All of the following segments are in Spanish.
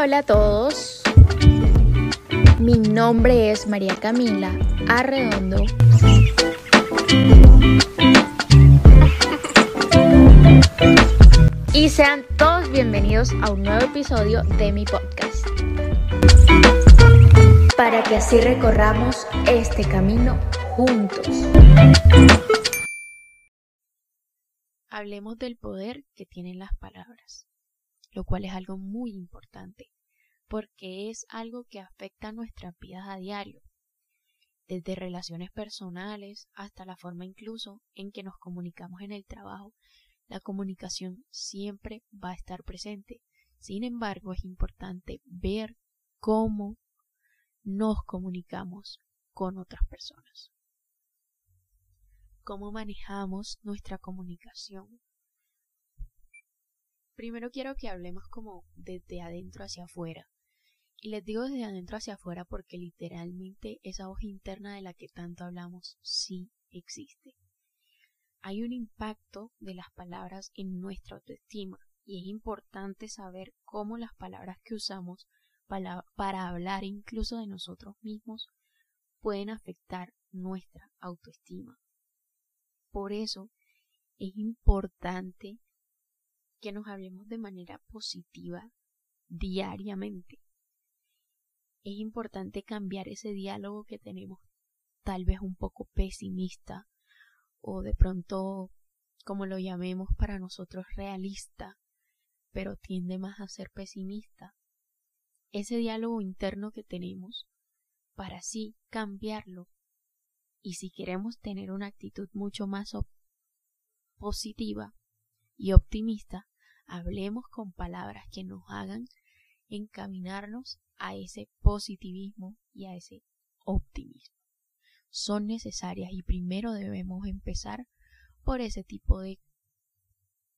Hola, a todos. Mi nombre es María Camila Arredondo. Y sean todos bienvenidos a un nuevo episodio de mi podcast. Para que así recorramos este camino juntos. Hablemos del poder que tienen las palabras lo cual es algo muy importante, porque es algo que afecta nuestras vidas a diario, desde relaciones personales hasta la forma incluso en que nos comunicamos en el trabajo. La comunicación siempre va a estar presente. Sin embargo, es importante ver cómo nos comunicamos con otras personas. Cómo manejamos nuestra comunicación Primero quiero que hablemos como desde adentro hacia afuera. Y les digo desde adentro hacia afuera porque literalmente esa voz interna de la que tanto hablamos sí existe. Hay un impacto de las palabras en nuestra autoestima y es importante saber cómo las palabras que usamos para, para hablar incluso de nosotros mismos pueden afectar nuestra autoestima. Por eso es importante que nos hablemos de manera positiva diariamente. Es importante cambiar ese diálogo que tenemos tal vez un poco pesimista o de pronto, como lo llamemos para nosotros, realista, pero tiende más a ser pesimista. Ese diálogo interno que tenemos para así cambiarlo y si queremos tener una actitud mucho más positiva y optimista, hablemos con palabras que nos hagan encaminarnos a ese positivismo y a ese optimismo. Son necesarias y primero debemos empezar por ese tipo de,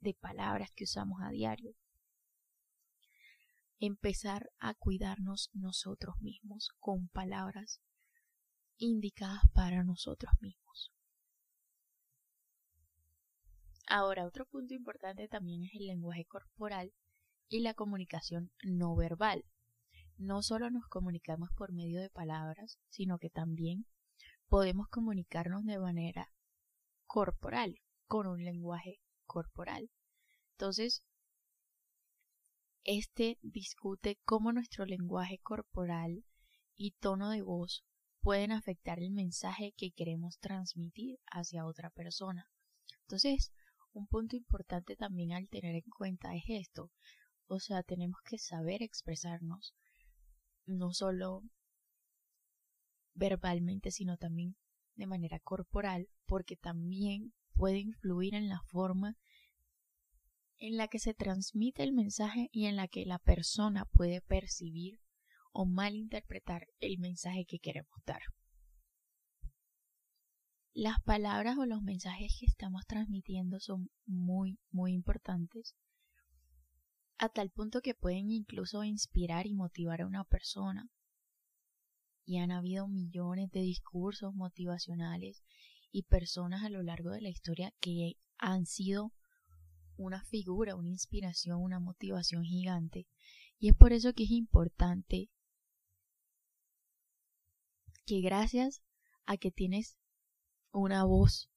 de palabras que usamos a diario. Empezar a cuidarnos nosotros mismos con palabras indicadas para nosotros mismos. Ahora, otro punto importante también es el lenguaje corporal y la comunicación no verbal. No solo nos comunicamos por medio de palabras, sino que también podemos comunicarnos de manera corporal, con un lenguaje corporal. Entonces, este discute cómo nuestro lenguaje corporal y tono de voz pueden afectar el mensaje que queremos transmitir hacia otra persona. Entonces, un punto importante también al tener en cuenta es esto. O sea, tenemos que saber expresarnos, no solo verbalmente, sino también de manera corporal, porque también puede influir en la forma en la que se transmite el mensaje y en la que la persona puede percibir o malinterpretar el mensaje que queremos dar las palabras o los mensajes que estamos transmitiendo son muy, muy importantes, a tal punto que pueden incluso inspirar y motivar a una persona. Y han habido millones de discursos motivacionales y personas a lo largo de la historia que han sido una figura, una inspiración, una motivación gigante. Y es por eso que es importante que gracias a que tienes una voz,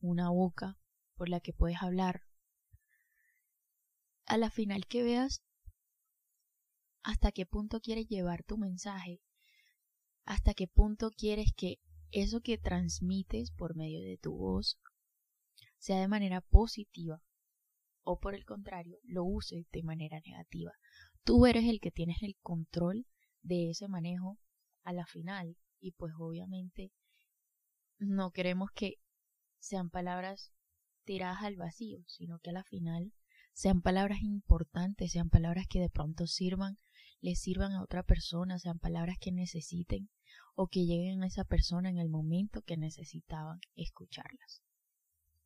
una boca por la que puedes hablar. A la final que veas hasta qué punto quieres llevar tu mensaje, hasta qué punto quieres que eso que transmites por medio de tu voz sea de manera positiva o por el contrario lo uses de manera negativa. Tú eres el que tienes el control de ese manejo a la final y pues obviamente no queremos que sean palabras tiradas al vacío, sino que a la final sean palabras importantes, sean palabras que de pronto sirvan, le sirvan a otra persona, sean palabras que necesiten o que lleguen a esa persona en el momento que necesitaban escucharlas.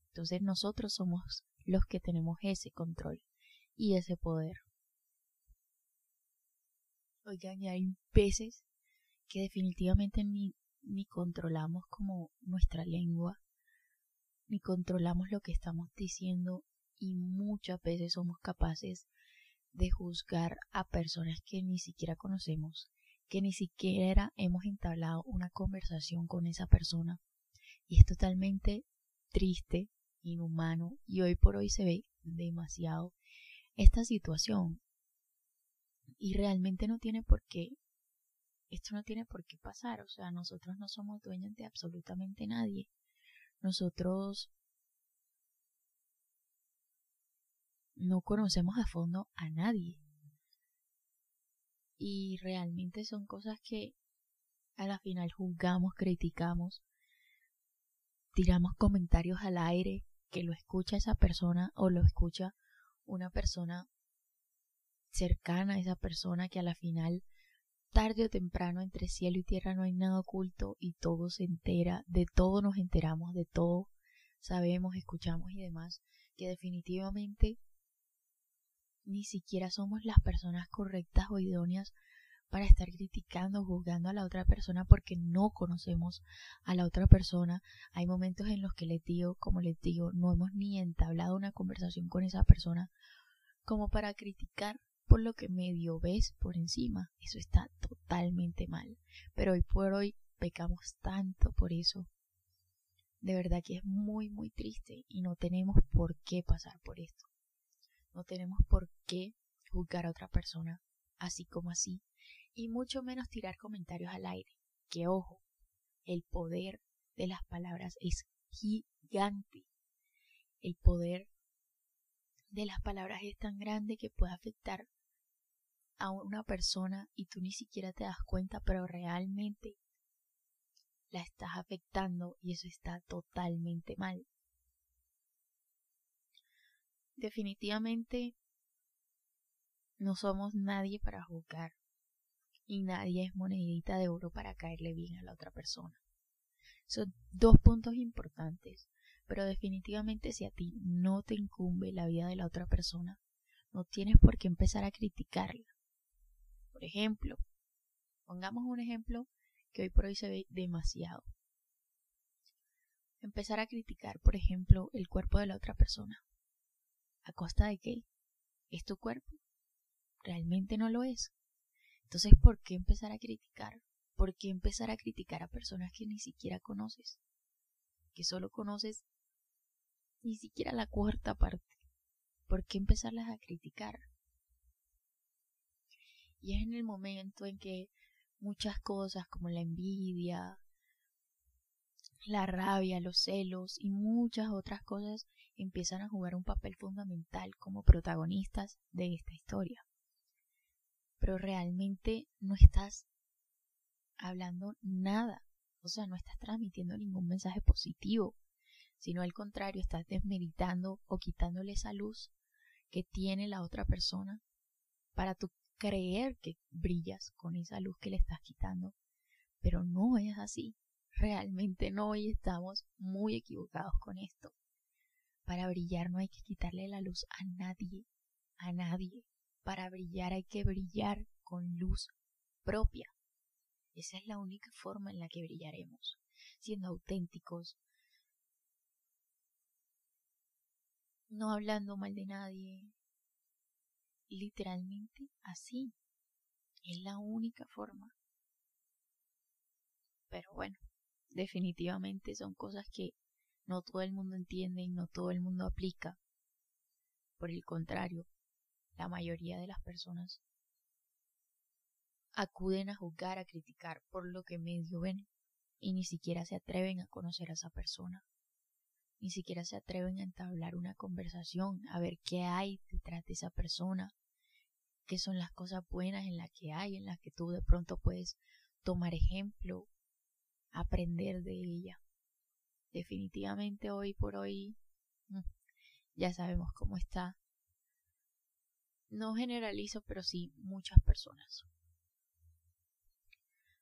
Entonces nosotros somos los que tenemos ese control y ese poder. Oigan, y hay veces que definitivamente ni ni controlamos como nuestra lengua, ni controlamos lo que estamos diciendo y muchas veces somos capaces de juzgar a personas que ni siquiera conocemos, que ni siquiera hemos entablado una conversación con esa persona. Y es totalmente triste, inhumano, y hoy por hoy se ve demasiado esta situación. Y realmente no tiene por qué, esto no tiene por qué pasar, o sea, nosotros no somos dueños de absolutamente nadie. Nosotros no conocemos a fondo a nadie. Y realmente son cosas que a la final juzgamos, criticamos, tiramos comentarios al aire que lo escucha esa persona o lo escucha una persona cercana a esa persona que a la final tarde o temprano entre cielo y tierra no hay nada oculto y todo se entera, de todo nos enteramos, de todo sabemos, escuchamos y demás, que definitivamente ni siquiera somos las personas correctas o idóneas para estar criticando o juzgando a la otra persona porque no conocemos a la otra persona. Hay momentos en los que le digo, como les digo, no hemos ni entablado una conversación con esa persona como para criticar por lo que medio ves por encima. Eso está totalmente mal. Pero hoy por hoy pecamos tanto por eso. De verdad que es muy, muy triste y no tenemos por qué pasar por esto. No tenemos por qué juzgar a otra persona así como así, y mucho menos tirar comentarios al aire. Que ojo, el poder de las palabras es gigante. El poder de las palabras es tan grande que puede afectar a una persona y tú ni siquiera te das cuenta, pero realmente la estás afectando y eso está totalmente mal definitivamente no somos nadie para juzgar y nadie es monedita de oro para caerle bien a la otra persona. Son dos puntos importantes, pero definitivamente si a ti no te incumbe la vida de la otra persona, no tienes por qué empezar a criticarla. Por ejemplo, pongamos un ejemplo que hoy por hoy se ve demasiado. Empezar a criticar, por ejemplo, el cuerpo de la otra persona. ¿A costa de qué? ¿Es tu cuerpo? Realmente no lo es. Entonces, ¿por qué empezar a criticar? ¿Por qué empezar a criticar a personas que ni siquiera conoces? Que solo conoces ni siquiera la cuarta parte. ¿Por qué empezarlas a criticar? Y es en el momento en que muchas cosas como la envidia, la rabia, los celos y muchas otras cosas empiezan a jugar un papel fundamental como protagonistas de esta historia. Pero realmente no estás hablando nada, o sea, no estás transmitiendo ningún mensaje positivo, sino al contrario, estás desmeritando o quitándole esa luz que tiene la otra persona para tú creer que brillas con esa luz que le estás quitando. Pero no es así, realmente no y estamos muy equivocados con esto. Para brillar no hay que quitarle la luz a nadie, a nadie. Para brillar hay que brillar con luz propia. Esa es la única forma en la que brillaremos, siendo auténticos, no hablando mal de nadie, literalmente así. Es la única forma. Pero bueno, definitivamente son cosas que no todo el mundo entiende y no todo el mundo aplica. Por el contrario, la mayoría de las personas acuden a juzgar, a criticar por lo que medio ven y ni siquiera se atreven a conocer a esa persona. Ni siquiera se atreven a entablar una conversación, a ver qué hay detrás de esa persona, qué son las cosas buenas en las que hay, en las que tú de pronto puedes tomar ejemplo, aprender de ella definitivamente hoy por hoy mm, ya sabemos cómo está. No generalizo, pero sí muchas personas.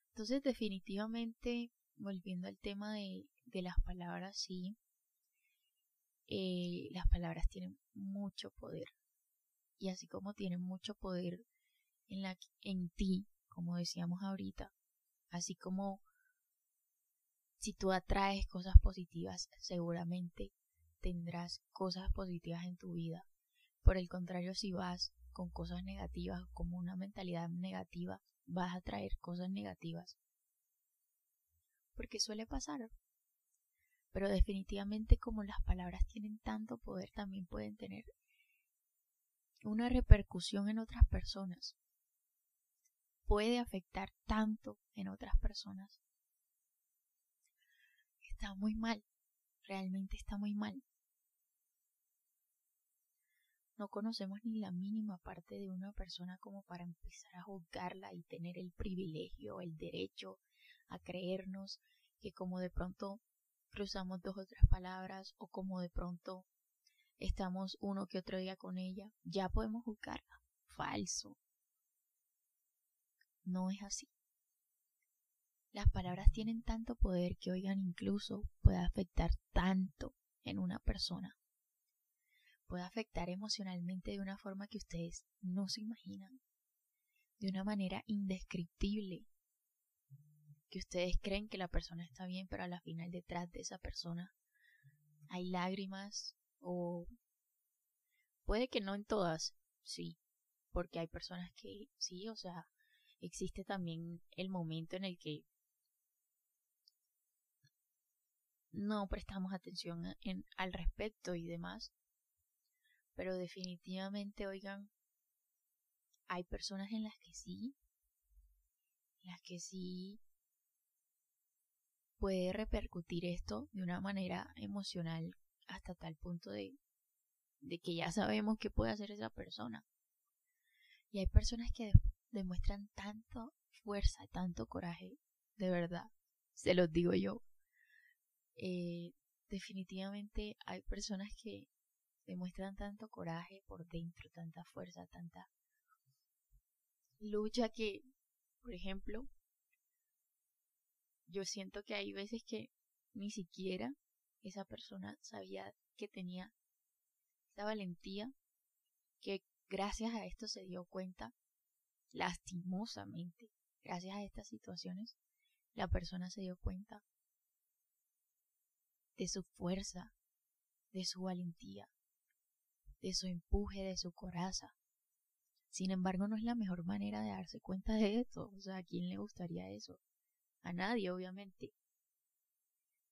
Entonces definitivamente, volviendo al tema de, las palabras, sí, eh, las palabras tienen mucho poder. Y así como tienen mucho poder en, la, en ti, como decíamos ahorita, así como si tú atraes cosas positivas, seguramente tendrás cosas positivas en tu vida. Por el contrario, si vas con cosas negativas, como una mentalidad negativa, vas a traer cosas negativas. Porque suele pasar. Pero definitivamente como las palabras tienen tanto poder, también pueden tener una repercusión en otras personas. Puede afectar tanto en otras personas. Está muy mal, realmente está muy mal. No conocemos ni la mínima parte de una persona como para empezar a juzgarla y tener el privilegio, el derecho a creernos que como de pronto cruzamos dos o tres palabras o como de pronto estamos uno que otro día con ella, ya podemos juzgarla. Falso. No es así. Las palabras tienen tanto poder que, oigan, incluso puede afectar tanto en una persona. Puede afectar emocionalmente de una forma que ustedes no se imaginan. De una manera indescriptible. Que ustedes creen que la persona está bien, pero a la final detrás de esa persona hay lágrimas, o puede que no en todas, sí, porque hay personas que sí, o sea, existe también el momento en el que no prestamos atención en, al respecto y demás. Pero definitivamente, oigan, hay personas en las que sí, en las que sí puede repercutir esto de una manera emocional hasta tal punto de, de que ya sabemos qué puede hacer esa persona. Y hay personas que demuestran tanto fuerza, tanto coraje, de verdad, se los digo yo. Eh, definitivamente hay personas que demuestran tanto coraje por dentro, tanta fuerza, tanta lucha que, por ejemplo, yo siento que hay veces que ni siquiera esa persona sabía que tenía esa valentía, que gracias a esto se dio cuenta, lastimosamente, gracias a estas situaciones, la persona se dio cuenta de su fuerza, de su valentía, de su empuje, de su coraza. Sin embargo, no es la mejor manera de darse cuenta de esto. O sea, ¿a quién le gustaría eso? A nadie, obviamente.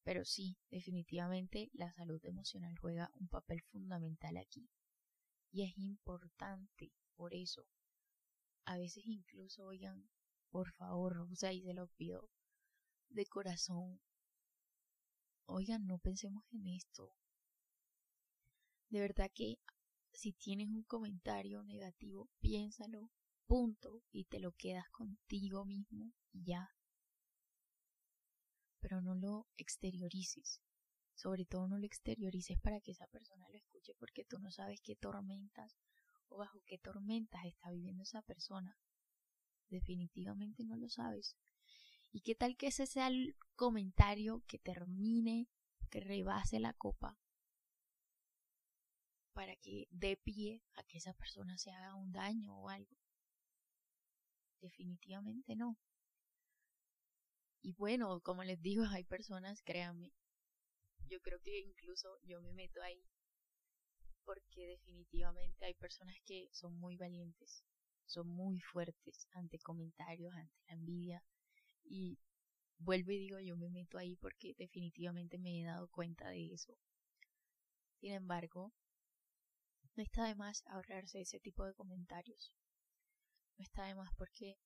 Pero sí, definitivamente la salud emocional juega un papel fundamental aquí. Y es importante, por eso. A veces incluso, oigan, por favor, o sea, y se lo pido de corazón. Oigan, no pensemos en esto. De verdad que si tienes un comentario negativo, piénsalo, punto, y te lo quedas contigo mismo y ya pero no lo exteriorices. Sobre todo no lo exteriorices para que esa persona lo escuche porque tú no sabes qué tormentas o bajo qué tormentas está viviendo esa persona. Definitivamente no lo sabes. ¿Y qué tal que ese sea el comentario que termine, que rebase la copa para que dé pie a que esa persona se haga un daño o algo? Definitivamente no. Y bueno, como les digo, hay personas, créanme, yo creo que incluso yo me meto ahí porque definitivamente hay personas que son muy valientes, son muy fuertes ante comentarios, ante la envidia y vuelvo y digo yo me meto ahí porque definitivamente me he dado cuenta de eso. Sin embargo, no está de más ahorrarse ese tipo de comentarios. No está de más porque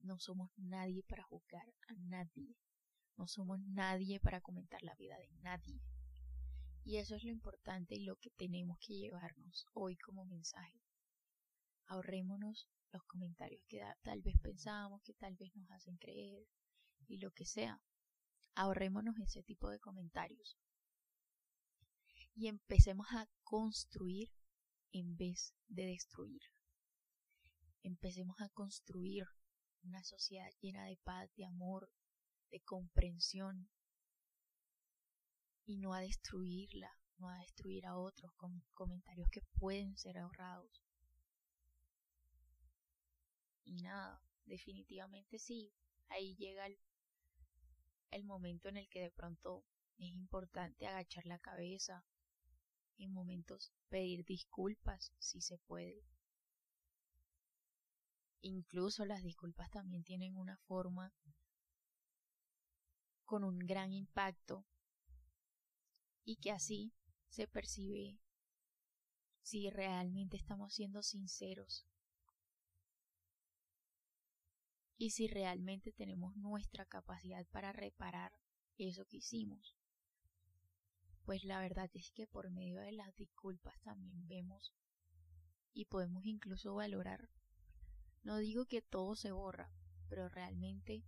no somos nadie para juzgar a nadie. No somos nadie para comentar la vida de nadie. Y eso es lo importante y lo que tenemos que llevarnos hoy como mensaje. Ahorrémonos los comentarios que tal vez pensábamos, que tal vez nos hacen creer y lo que sea. Ahorrémonos ese tipo de comentarios. Y empecemos a construir en vez de destruir. Empecemos a construir una sociedad llena de paz, de amor, de comprensión y no a destruirla, no a destruir a otros con comentarios que pueden ser ahorrados. Y nada, definitivamente sí, ahí llega el, el momento en el que de pronto es importante agachar la cabeza, en momentos pedir disculpas si se puede. Incluso las disculpas también tienen una forma con un gran impacto y que así se percibe si realmente estamos siendo sinceros y si realmente tenemos nuestra capacidad para reparar eso que hicimos. Pues la verdad es que por medio de las disculpas también vemos y podemos incluso valorar. No digo que todo se borra, pero realmente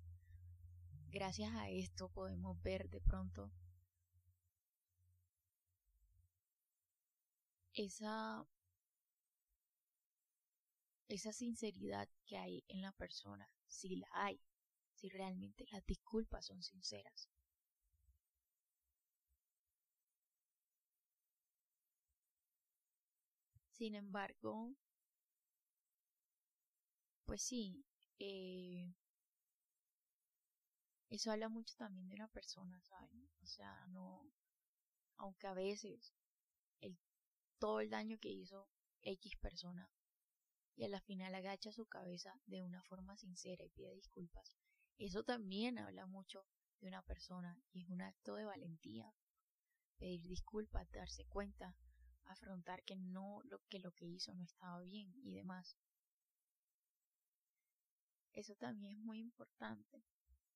gracias a esto podemos ver de pronto esa esa sinceridad que hay en la persona, si la hay, si realmente las disculpas son sinceras. Sin embargo, pues sí, eh, eso habla mucho también de una persona, ¿saben? O sea, no, aunque a veces el, todo el daño que hizo X persona y a la final agacha su cabeza de una forma sincera y pide disculpas, eso también habla mucho de una persona y es un acto de valentía. Pedir disculpas, darse cuenta, afrontar que no lo que lo que hizo no estaba bien y demás. Eso también es muy importante.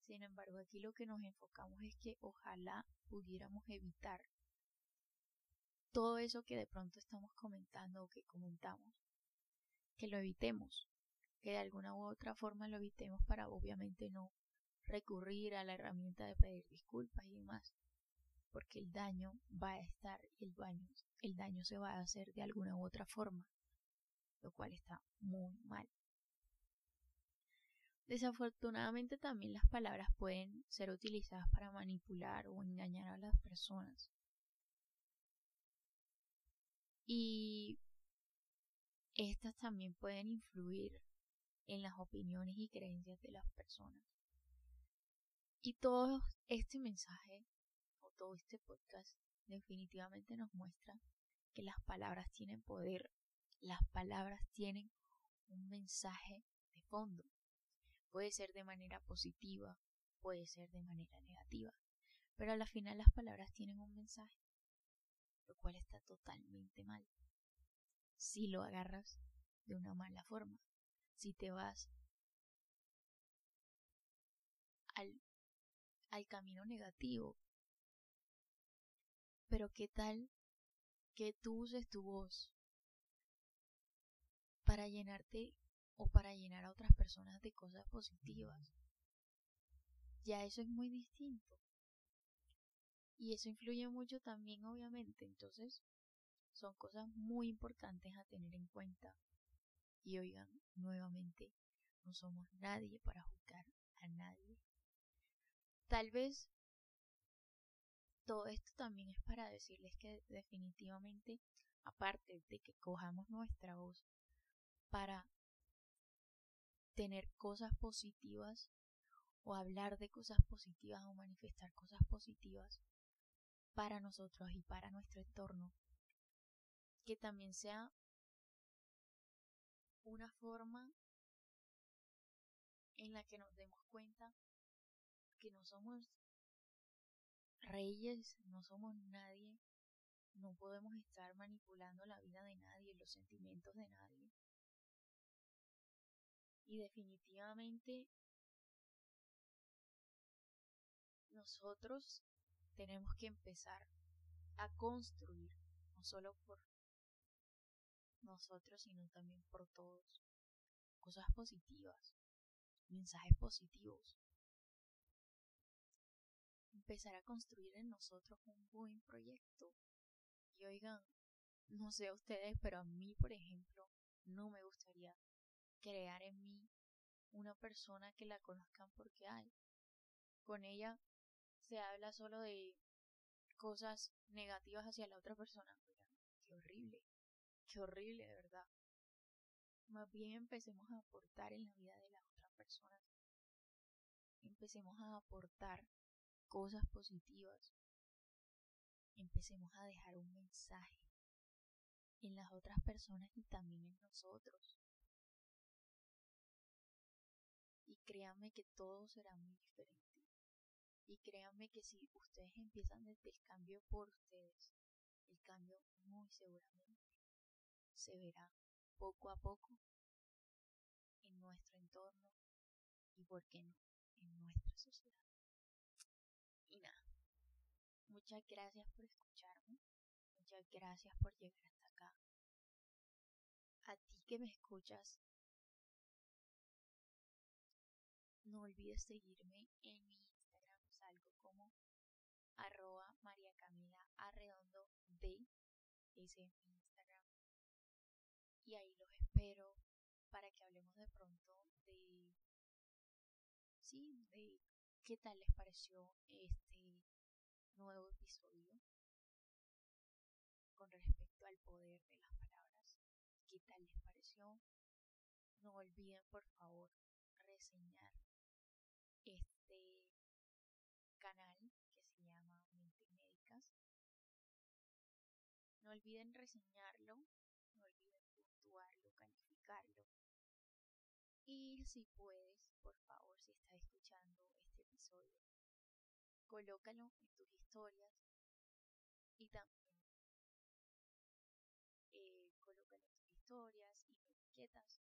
Sin embargo, aquí lo que nos enfocamos es que ojalá pudiéramos evitar todo eso que de pronto estamos comentando o que comentamos. Que lo evitemos, que de alguna u otra forma lo evitemos para obviamente no recurrir a la herramienta de pedir disculpas y demás. Porque el daño va a estar el daño, el daño se va a hacer de alguna u otra forma, lo cual está muy mal. Desafortunadamente también las palabras pueden ser utilizadas para manipular o engañar a las personas. Y estas también pueden influir en las opiniones y creencias de las personas. Y todo este mensaje o todo este podcast definitivamente nos muestra que las palabras tienen poder, las palabras tienen un mensaje de fondo. Puede ser de manera positiva, puede ser de manera negativa, pero a la final las palabras tienen un mensaje, lo cual está totalmente mal. Si lo agarras de una mala forma, si te vas al, al camino negativo. Pero qué tal que tú uses tu voz para llenarte o para llenar a otras personas de cosas positivas. Ya eso es muy distinto. Y eso influye mucho también, obviamente. Entonces, son cosas muy importantes a tener en cuenta. Y oigan, nuevamente, no somos nadie para juzgar a nadie. Tal vez todo esto también es para decirles que definitivamente, aparte de que cojamos nuestra voz para tener cosas positivas o hablar de cosas positivas o manifestar cosas positivas para nosotros y para nuestro entorno. Que también sea una forma en la que nos demos cuenta que no somos reyes, no somos nadie, no podemos estar manipulando la vida de nadie, los sentimientos de nadie. Y definitivamente nosotros tenemos que empezar a construir, no solo por nosotros, sino también por todos, cosas positivas, mensajes positivos. Empezar a construir en nosotros un buen proyecto. Y oigan, no sé ustedes, pero a mí, por ejemplo, no me gustaría crear en mí una persona que la conozcan porque hay. Con ella se habla solo de cosas negativas hacia la otra persona. qué horrible, qué horrible de verdad. Más bien empecemos a aportar en la vida de las otras personas. Empecemos a aportar cosas positivas. Empecemos a dejar un mensaje en las otras personas y también en nosotros. Y créanme que todo será muy diferente. Y créanme que si ustedes empiezan desde el cambio por ustedes, el cambio muy seguramente se verá poco a poco en nuestro entorno y, por qué no, en nuestra sociedad. Y nada, muchas gracias por escucharme, muchas gracias por llegar hasta acá. A ti que me escuchas, no olvides seguirme en mi Instagram, salgo como arroba María Camila Arredondo D, ese es mi Instagram. Y ahí los espero para que hablemos de pronto de, sí, de qué tal les pareció este nuevo episodio con respecto al poder de las palabras. ¿Qué tal les pareció? No olviden por favor reseñar este canal que se llama Mentes Médicas. No olviden reseñarlo, no olviden puntuarlo, calificarlo. Y si puedes, por favor, si estás escuchando este episodio, colócalo en tus historias y también eh, colócalo en tus historias y me etiquetas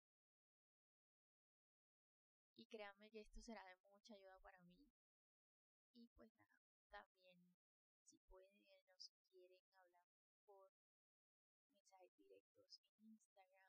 créanme que esto será de mucha ayuda para mí. Y pues nada, también si pueden o quieren hablar por mensajes directos en Instagram,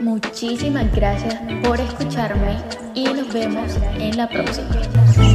Muchísimas gracias por escucharme y nos vemos en la próxima.